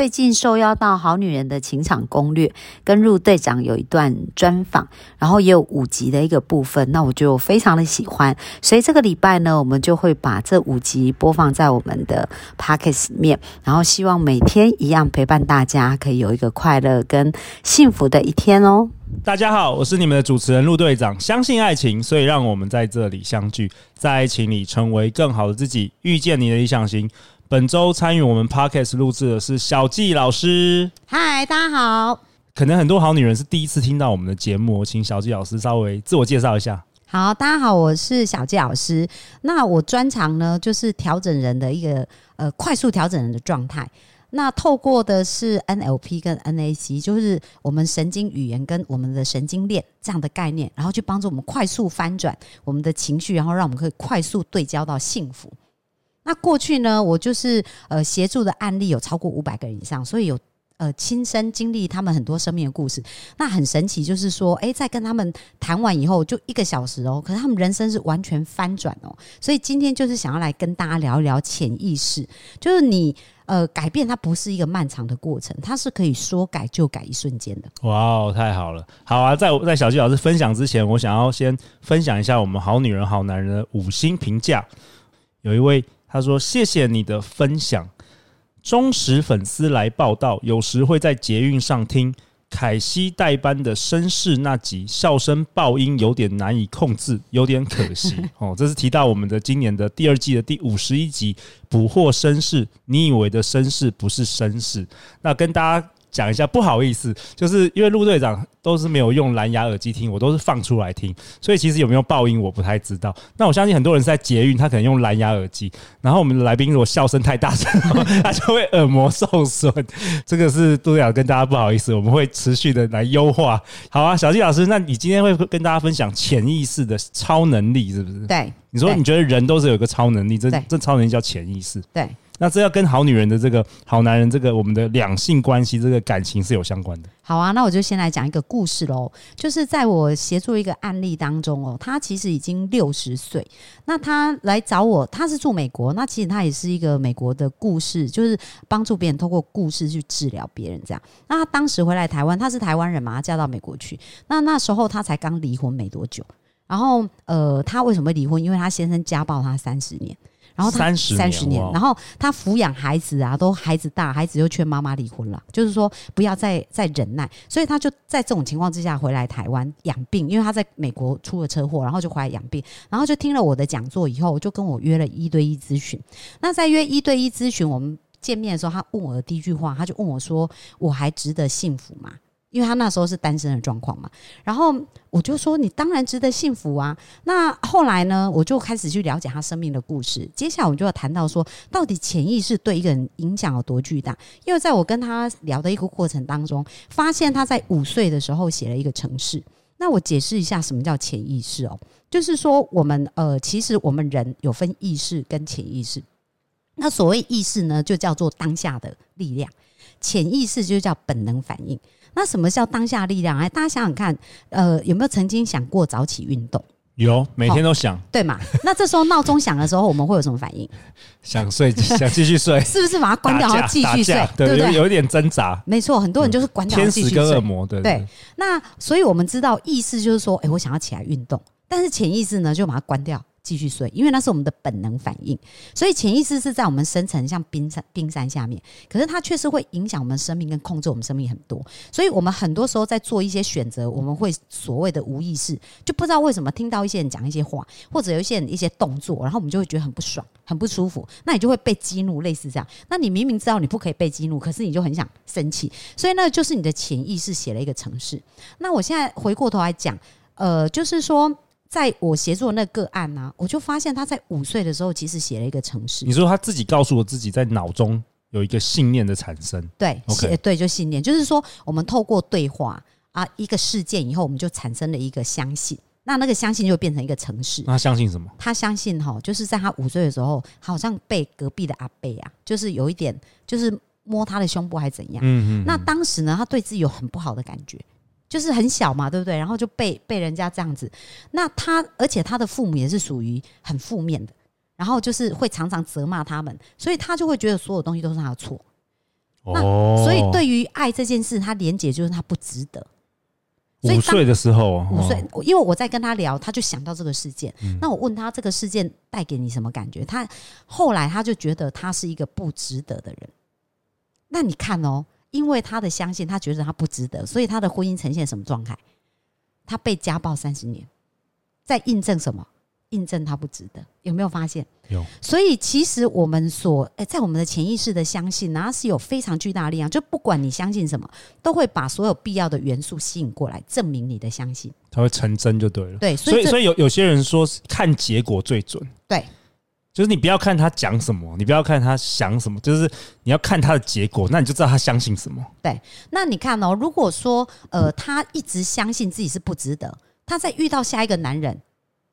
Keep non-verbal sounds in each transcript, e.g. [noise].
最近受邀到《好女人的情场攻略》跟陆队长有一段专访，然后也有五集的一个部分，那我就非常的喜欢，所以这个礼拜呢，我们就会把这五集播放在我们的 Pockets 面，然后希望每天一样陪伴大家，可以有一个快乐跟幸福的一天哦。大家好，我是你们的主持人陆队长。相信爱情，所以让我们在这里相聚，在爱情里成为更好的自己，遇见你的理想型。本周参与我们 podcast 录制的是小纪老师。嗨，大家好。可能很多好女人是第一次听到我们的节目，请小纪老师稍微自我介绍一下。好，大家好，我是小纪老师。那我专长呢，就是调整人的一个呃快速调整人的状态。那透过的是 NLP 跟 NAC，就是我们神经语言跟我们的神经链这样的概念，然后去帮助我们快速翻转我们的情绪，然后让我们可以快速对焦到幸福。那过去呢，我就是呃协助的案例有超过五百个人以上，所以有呃亲身经历他们很多生命的故事。那很神奇，就是说，哎，在跟他们谈完以后，就一个小时哦，可是他们人生是完全翻转哦。所以今天就是想要来跟大家聊一聊潜意识，就是你呃改变它不是一个漫长的过程，它是可以说改就改一瞬间的。哇哦，太好了！好啊，在在小纪老师分享之前，我想要先分享一下我们好女人好男人的五星评价，有一位。他说：“谢谢你的分享，忠实粉丝来报道。有时会在捷运上听凯西代班的绅士那集，笑声爆音有点难以控制，有点可惜 [laughs] 哦。这是提到我们的今年的第二季的第五十一集《捕获绅士》，你以为的绅士不是绅士。那跟大家。”讲一下，不好意思，就是因为陆队长都是没有用蓝牙耳机听，我都是放出来听，所以其实有没有爆音我不太知道。那我相信很多人在捷运，他可能用蓝牙耳机，然后我们的来宾如果笑声太大声，他就会耳膜受损。这个是陆队长跟大家不好意思，我们会持续的来优化。好啊，小纪老师，那你今天会跟大家分享潜意识的超能力，是不是？对，你说你觉得人都是有一个超能力，这这超能力叫潜意识。对。那这要跟好女人的这个好男人这个我们的两性关系这个感情是有相关的。好啊，那我就先来讲一个故事喽。就是在我协助一个案例当中哦，他其实已经六十岁，那他来找我，他是住美国，那其实他也是一个美国的故事，就是帮助别人通过故事去治疗别人这样。那他当时回来台湾，他是台湾人嘛，他嫁到美国去。那那时候他才刚离婚没多久，然后呃，他为什么会离婚？因为他先生家暴他三十年。然后他三十年，然后他抚养孩子啊，都孩子大，孩子又劝妈妈离婚了，就是说不要再再忍耐，所以他就在这种情况之下回来台湾养病，因为他在美国出了车祸，然后就回来养病，然后就听了我的讲座以后，就跟我约了一对一咨询。那在约一对一咨询，我们见面的时候，他问我的第一句话，他就问我说：“我还值得幸福吗？”因为他那时候是单身的状况嘛，然后我就说你当然值得幸福啊。那后来呢，我就开始去了解他生命的故事。接下来我们就要谈到说，到底潜意识对一个人影响有多巨大？因为在我跟他聊的一个过程当中，发现他在五岁的时候写了一个城市。那我解释一下什么叫潜意识哦，就是说我们呃，其实我们人有分意识跟潜意识。那所谓意识呢，就叫做当下的力量；潜意识就叫本能反应。那什么叫当下力量？哎，大家想想看，呃，有没有曾经想过早起运动？有，每天都想，对嘛？[laughs] 那这时候闹钟响的时候，我们会有什么反应？想睡，想继续睡，[laughs] 是不是把它关掉，然后继续睡？对不对？有一点挣扎。没错，很多人就是关掉，天使跟恶魔，对对。那所以我们知道，意识就是说，哎，我想要起来运动，但是潜意识呢，就把它关掉。继续睡，因为那是我们的本能反应，所以潜意识是在我们深层，像冰山冰山下面，可是它确实会影响我们生命跟控制我们生命很多。所以我们很多时候在做一些选择，我们会所谓的无意识，就不知道为什么听到一些人讲一些话，或者有一些人一些动作，然后我们就会觉得很不爽、很不舒服，那你就会被激怒，类似这样。那你明明知道你不可以被激怒，可是你就很想生气，所以那就是你的潜意识写了一个程式。那我现在回过头来讲，呃，就是说。在我协助那个案呢，我就发现他在五岁的时候其实写了一个城市。你说他自己告诉我自己在脑中有一个信念的产生，对，OK，对，就信念，就是说我们透过对话啊，一个事件以后，我们就产生了一个相信。那那个相信就会变成一个城市。那他相信什么？他相信哈，就是在他五岁的时候，好像被隔壁的阿贝啊，就是有一点，就是摸他的胸部还怎样。嗯嗯，那当时呢，他对自己有很不好的感觉，就是很小嘛，对不对？然后就被被人家这样子。那他，而且他的父母也是属于很负面的，然后就是会常常责骂他们，所以他就会觉得所有东西都是他的错。那哦，所以对于爱这件事，他连结就是他不值得。所以当五岁的时候，五岁因为我在跟他聊，他就想到这个事件。嗯那我问他这个事件带给你什么感觉？他后来他就觉得他是一个不值得的人。那你看哦，因为他的相信，他觉得他不值得，所以他的婚姻呈现什么状态？他被家暴三十年，在印证什么？印证他不值得。有没有发现？有所以其实我们所诶、在我们的潜意识的相信呢，它是有非常巨大的力量。就不管你相信什么，都会把所有必要的元素吸引过来，证明你的相信。它会成真就对了。对，所所以，所以有有些人说是看结果最准，对就是你不要看他讲什么，你不要看他想什么，就是你要看他的结果，那你就知道他相信什么。对那你看哦，如果说呃，他一直相信自己是不值得，他在遇到下一个男人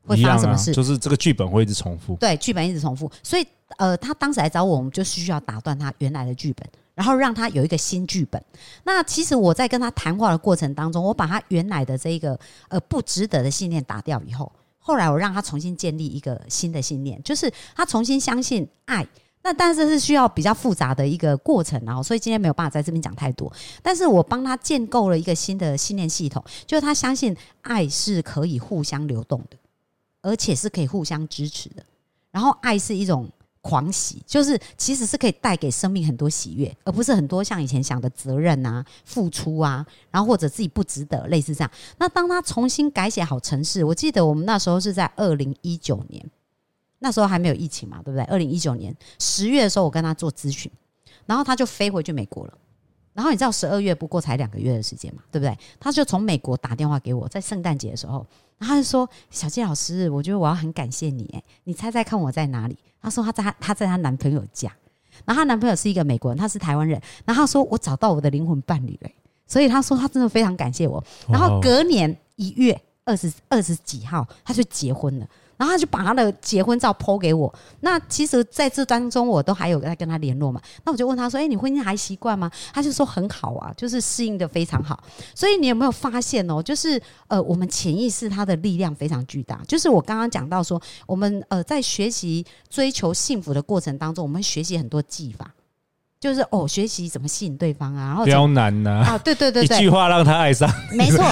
会发生什么事？就是这个剧本会一直重复。对，剧本一直重复，所以呃，他当时来找我，我们就需要打断他原来的剧本，然后让他有一个新剧本。那其实我在跟他谈话的过程当中，我把他原来的这一个呃不值得的信念打掉以后，后来我让他重新建立一个新的信念，就是他重新相信爱。那但是是需要比较复杂的一个过程啊，所以今天没有办法在这边讲太多。但是我帮他建构了一个新的信念系统，就是他相信爱是可以互相流动的，而且是可以互相支持的。然后爱是一种狂喜，就是其实是可以带给生命很多喜悦，而不是很多像以前想的责任啊、付出啊，然后或者自己不值得，类似这样。那当他重新改写好城市，我记得我们那时候是在二零一九年，那时候还没有疫情嘛，对不对？二零一九年十月的时候，我跟他做咨询，然后他就飞回去美国了。然后你知道十二月不过才两个月的时间嘛，对不对？他就从美国打电话给我，在圣诞节的时候，然后他就说：“小季老师，我觉得我要很感谢你，哎，你猜猜看我在哪里？”他说他在他他在她男朋友家，然后她男朋友是一个美国人，他是台湾人，然后他说我找到我的灵魂伴侣了，所以他说他真的非常感谢我。然后隔年一月二十二十几号，他就结婚了。然后他就把他的结婚照 PO 给我。那其实在这当中，我都还有在跟他联络嘛。那我就问他说：“哎、你婚姻还习惯吗？”他就说很好啊，就是适应的非常好。所以你有没有发现哦？就是呃，我们潜意识它的力量非常巨大。就是我刚刚讲到说，我们呃在学习追求幸福的过程当中，我们学习很多技法，就是哦，学习怎么吸引对方啊，然后刁难呐、啊，对对对对，一句话让他爱上没错。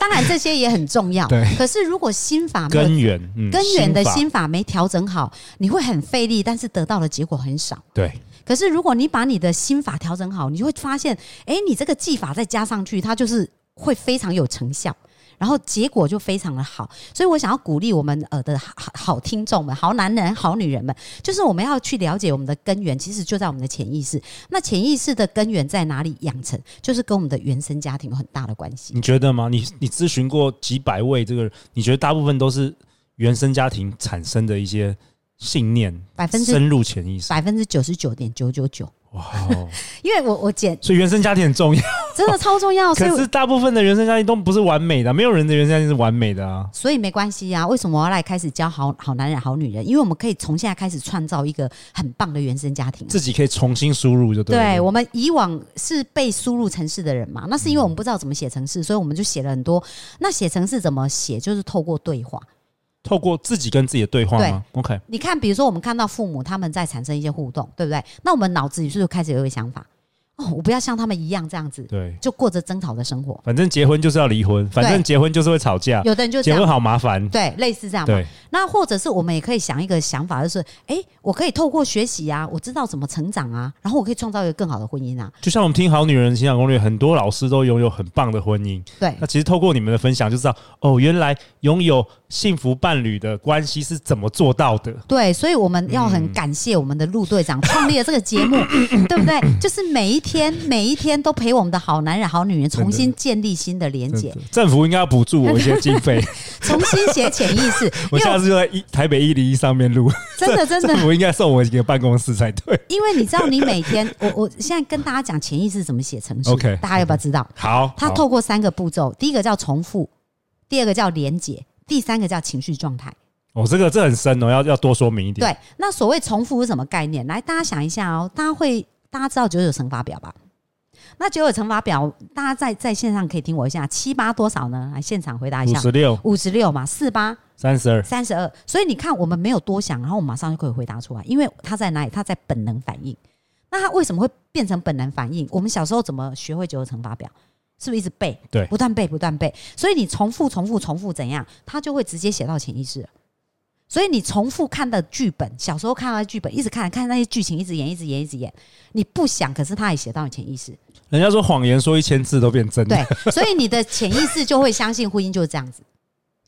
当然这些也很重要。[laughs] 对可是如果心法根源，嗯，根源的心法没调整好，你会很费力，但是得到的结果很少。对，可是如果你把你的心法调整好，你就会发现，哎、你这个技法再加上去，它就是会非常有成效。然后结果就非常的好，所以我想要鼓励我们呃的好好听众们、好男人、好女人们，就是我们要去了解我们的根源，其实就在我们的潜意识。那潜意识的根源在哪里养成，就是跟我们的原生家庭有很大的关系。你觉得吗？你你咨询过几百位这个，你觉得大部分都是原生家庭产生的一些信念，百分之深入潜意识。百分之九十九点九九九，哇哦，[laughs] 因为我我简所以原生家庭很重要。真的超重要，可是大部分的原生家庭都不是完美的，没有人的原生家庭是完美的啊。所以没关系啊。为什么我要来开始教好好男人、好女人？因为我们可以从现在开始创造一个很棒的原生家庭啊。自己可以重新输入就对。对我们以往是被输入城市的人嘛，那是因为我们不知道怎么写城市，所以我们就写了很多。那写城市怎么写？就是透过对话。透过自己跟自己的对话吗？OK，你看，比如说我们看到父母他们在产生一些互动，对不对？那我们脑子里是不是开始有一个想法？哦，我不要像他们一样这样子，对，就过着争吵的生活。反正结婚就是要离婚，反正结婚就是会吵架，有的人就结婚，好麻烦。对，类似这样嘛。对，那或者是我们也可以想一个想法，就是哎、诶我可以透过学习啊，我知道怎么成长啊，然后我可以创造一个更好的婚姻啊。就像我们听《好女人情感攻略》，很多老师都拥有很棒的婚姻。对那其实透过你们的分享，就知道哦，原来拥有幸福伴侣的关系是怎么做到的。对，所以我们要很嗯感谢我们的陆队长创立了这个节目，[laughs] 对不对？就是每一天每一天都陪我们的好男人、好女人重新建立新的连接，政府应该要补助我一些经费。[laughs] 重新写潜意识。[laughs] 我下次就在一台北一零一上面录，真的真的 [laughs] 政，府应该送我一个办公室才对。因为你知道，你每天，我我现在跟大家讲潜意识怎么写程序 OK，大家要不要知道？好，它透过三个步骤，第一个叫重复，第二个叫连结，第第三个叫情绪状态。哦，这个这很深哦，要要多说明一点。对，那所谓重复是什么概念？来，大家想一下哦，大家会大家知道九九乘法表吧？那九九乘法表，大家在在线上可以听我一下，七八多少呢？来现场回答一下，五十六、五十六嘛，四八三十二，三十二。所以你看，我们没有多想，然后我马上就可以回答出来，因为它在哪里？它在本能反应。那它为什么会变成本能反应？我们小时候怎么学会九九乘法表？是不是一直背？对不断背，不断背。所以你重复、重复、重复，怎样？它就会直接写到潜意识了。所以你重复看的剧本，小时候看到的剧本，一直看，看那些剧情，一直演，一直演，一直演。你不想，可是他也写到你潜意识。人家说谎言说一千次都变真的。对，所以你的潜意识就会相信婚姻就是这样子。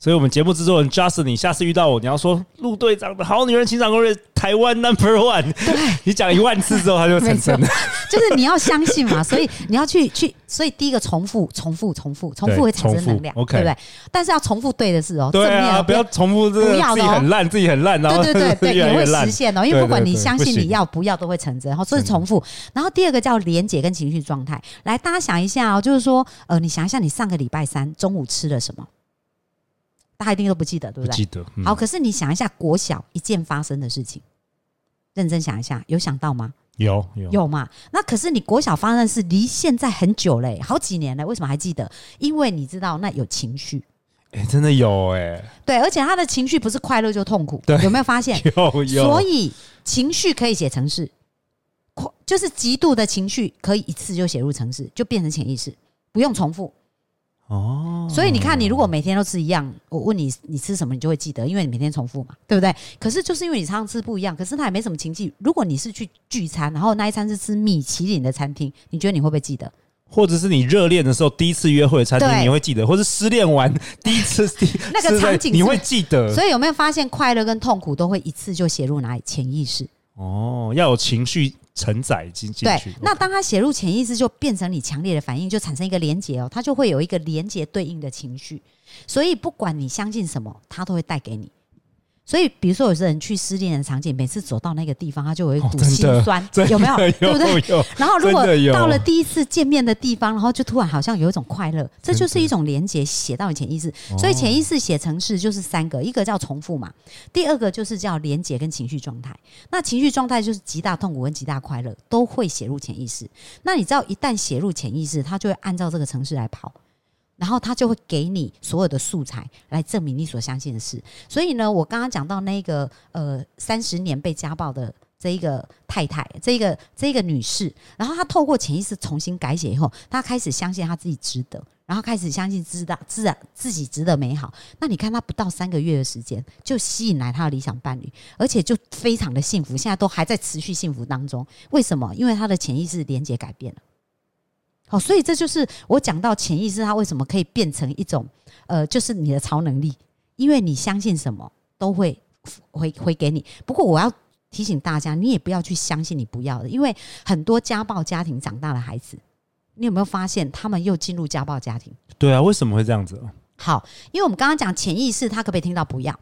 所以，我们节目制作人 Justin，你下次遇到我，你要说陆队长的好女人情场攻略台湾 Number One，对你讲一万次之后，他就成真了。就是你要相信嘛，[laughs] 所以你要去去，所以第一个重复、重复、重复、重复会产生能量，对不对？但是要重复对的事哦，对啊，不要重复这个自己很烂，自己很烂，然后对对对对，[laughs] 也会实现哦。因为不管你相信你要不要，都会成真。然后所以重复，然后第二个叫连结跟情绪状态。来，大家想一下哦，就是说，呃，你想一下，你上个礼拜三中午吃了什么？大家一定都不记得，对不对？记得。好，可是你想一下，国小一件发生的事情，认真想一下，有想到吗？有有有嘛？那可是你国小发生的事，离现在很久嘞，好几年了，为什么还记得？因为你知道那有情绪。哎，真的有哎。对，而且他的情绪不是快乐就痛苦，有没有发现？[laughs] 有有。所以情绪可以写成是，就是极度的情绪可以一次就写入城市，就变成潜意识，不用重复。哦，所以你看，你如果每天都吃一样，我问你你吃什么，你就会记得，因为你每天重复嘛，对不对？可是就是因为你常常吃不一样，可是它也没什么情绪。如果你是去聚餐，然后那一餐是吃米其林的餐厅，你觉得你会不会记得？或者是你热恋的时候第一次约会的餐厅，你会记得？或是失恋完第一次 [laughs] 那个场景，你会记得？所以有没有发现，快乐跟痛苦都会一次就写入哪里潜意识？哦，要有情绪。承载进进去，那当他写入潜意识，就变成你强烈的反应，就产生一个连结哦，它就会有一个连结对应的情绪，所以不管你相信什么，它都会带给你。所以，比如说有些人去失恋的场景，每次走到那个地方，他就有一股心酸，[laughs] 有没有？对不对？[laughs] 然后，如果到了第一次见面的地方，然后就突然好像有一种快乐，这就是一种连接，写到你潜意识。所以，潜意识写程式就是三个，一个叫重复嘛，第二个就是叫连接跟情绪状态。那情绪状态就是极大痛苦跟极大快乐都会写入潜意识。那你知道，一旦写入潜意识，它就会按照这个程式来跑。然后他就会给你所有的素材来证明你所相信的事。所以呢，我刚刚讲到那个呃三十年被家暴的这一个太太，这个这个女士，然后她透过潜意识重新改写以后，她开始相信她自己值得，然后开始相信知道自然自己值得美好。那你看，她不到三个月的时间就吸引来她的理想伴侣，而且就非常的幸福，现在都还在持续幸福当中。为什么？因为她的潜意识连接改变了。好，所以这就是我讲到潜意识，它为什么可以变成一种，呃，就是你的超能力，因为你相信什么都会回回给你。不过我要提醒大家，你也不要去相信你不要的，因为很多家暴家庭长大的孩子，你有没有发现他们又进入家暴家庭？对啊，为什么会这样子？好，因为我们刚刚讲潜意识，他可不可以听到不要？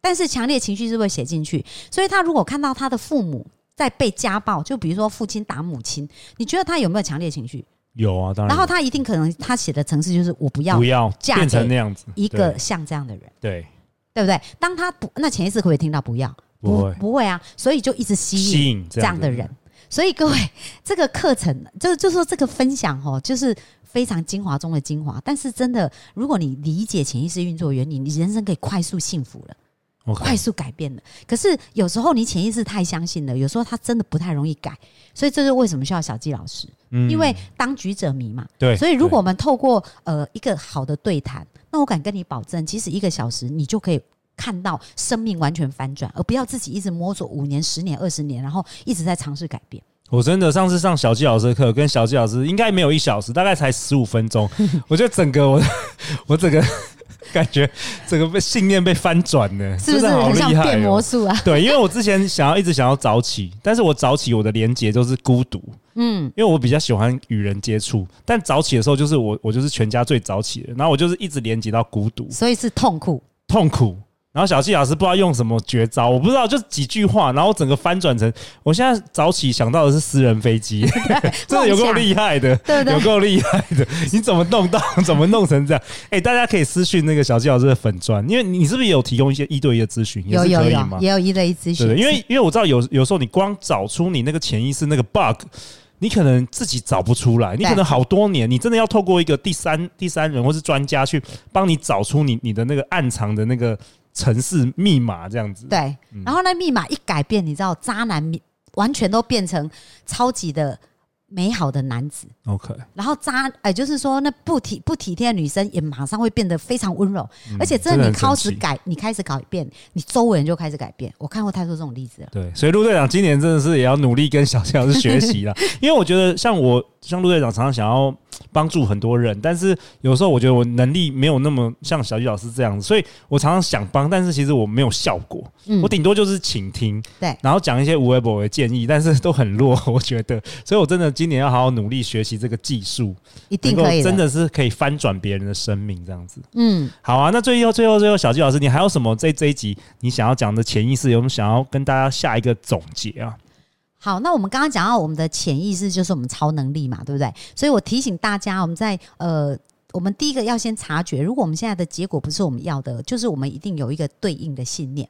但是强烈情绪是会写进去，所以他如果看到他的父母。在被家暴，就比如说父亲打母亲，你觉得他有没有强烈情绪？有啊，当然。然后他一定可能他写的程式就是我不要不要变成那样子一个像这样的人，对对不对？当他不那潜意识可不会听到不要？不会不会啊，所以就一直吸引吸引这样的人。所以各位，这个课程就就说这个分享哦，就是非常精华中的精华。但是真的，如果你理解潜意识运作原理，你人生可以快速幸福了。快速改变了，可是有时候你潜意识太相信了，有时候他真的不太容易改，所以这是为什么需要小纪老师，因为当局者迷嘛。对，所以如果我们透过呃一个好的对谈，那我敢跟你保证，其实一个小时你就可以看到生命完全反转，而不要自己一直摸索五年、十年、二十年，然后一直在尝试改变。我真的上次上小纪老师的课，跟小纪老师应该没有一小时，大概才十五分钟，[laughs] 我觉得整个我我整个。[laughs] 感觉整个被信念被翻转了，是不是？很像变魔术啊？对，因为我之前想要一直想要早起，但是我早起我的连接都是孤独，嗯，因为我比较喜欢与人接触，但早起的时候就是我我就是全家最早起的，然后我就是一直连接到孤独，所以是痛苦，痛苦，然后小纪老师不知道用什么绝招，我不知道，就几句话，然后整个翻转成，我现在早起想到的是私人飞机，[laughs] 真的有够厉害的，对对有够厉害的，你怎么弄到，怎么弄成这样？哎、大家可以私讯那个小纪老师的粉砖，因为你是不是也有提供一些一对一的咨询，也有有有？也有一对一咨询，因为因为我知道有有时候你光找出你那个潜意识那个 bug，你可能自己找不出来，你可能好多年，你真的要透过一个第三第三人或是专家去帮你找出你你的那个暗藏的那个城市密码这样子。对，嗯然后那密码一改变，你知道，渣男完全都变成超级的美好的男子。，OK，然后渣，哎、就是说那不体不体贴的女生也马上会变得非常温柔，而且真的你开始改，你开始改变，你周围人就开始改变。我看过太多这种例子了。对，所以陆队长今年真的是也要努力跟小谢老师学习了，[laughs] 因为我觉得像我像陆队长常常想要帮助很多人，但是有时候我觉得我能力没有那么像小季老师这样子，所以我常常想帮，但是其实我没有效果，嗯。我顶多就是倾听，对。然后讲一些无微博的建议，[laughs] 但是都很弱，我觉得，所以我真的今年要好好努力学习这个技术，一定可以真的是可以翻转别人的生命这样子。嗯，好啊，那最后最后最后，小季老师，你还有什么这这一集你想要讲的潜意识，有没有想要跟大家下一个总结啊？好，那我们刚刚讲到我们的潜意识就是我们超能力嘛，对不对？所以我提醒大家，我们在呃，我们第一个要先察觉，如果我们现在的结果不是我们要的，就是我们一定有一个对应的信念。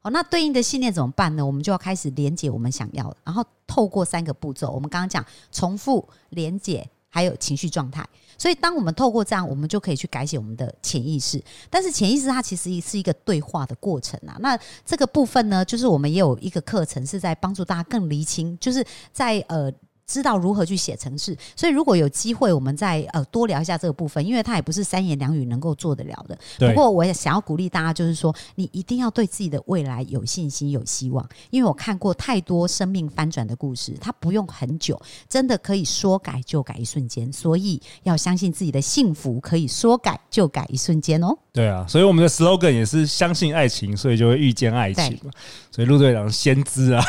好，那对应的信念怎么办呢？我们就要开始连接我们想要的，然后透过三个步骤，我们刚刚讲重复、连接，还有情绪状态。所以，当我们透过这样，我们就可以去改写我们的潜意识。但是，潜意识它其实是一个对话的过程啊。那这个部分呢，就是我们也有一个课程是在帮助大家更厘清，就是在呃。知道如何去写程式，所以如果有机会，我们再呃多聊一下这个部分，因为它也不是三言两语能够做得了的。对不过我也想要鼓励大家，就是说你一定要对自己的未来有信心、有希望，因为我看过太多生命翻转的故事，它不用很久，真的可以说改就改一瞬间，所以要相信自己的幸福可以说改就改一瞬间哦。对啊，所以我们的 slogan 也是相信爱情，所以就会遇见爱情嘛。所以陆队长先知啊，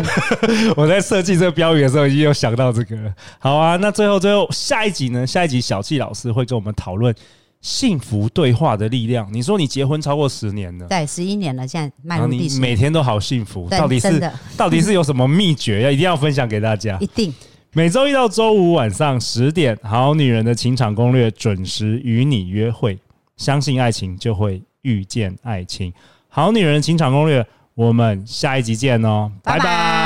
[laughs] 我在设计这个标语的时候已经有想到这个了。好啊，那最后最后下一集呢？下一集小纪老师会跟我们讨论幸福对话的力量。你说你结婚超过十年了，对，十一年了，现在迈入第十，每天都好幸福，到底是到底是有什么秘诀？要一定要分享给大家 [laughs] 一。定每周一到周五晚上十点，《好女人的情场攻略》准时与你约会。相信爱情，就会遇见爱情。好女人的情场攻略，我们下一集见哦，拜拜拜拜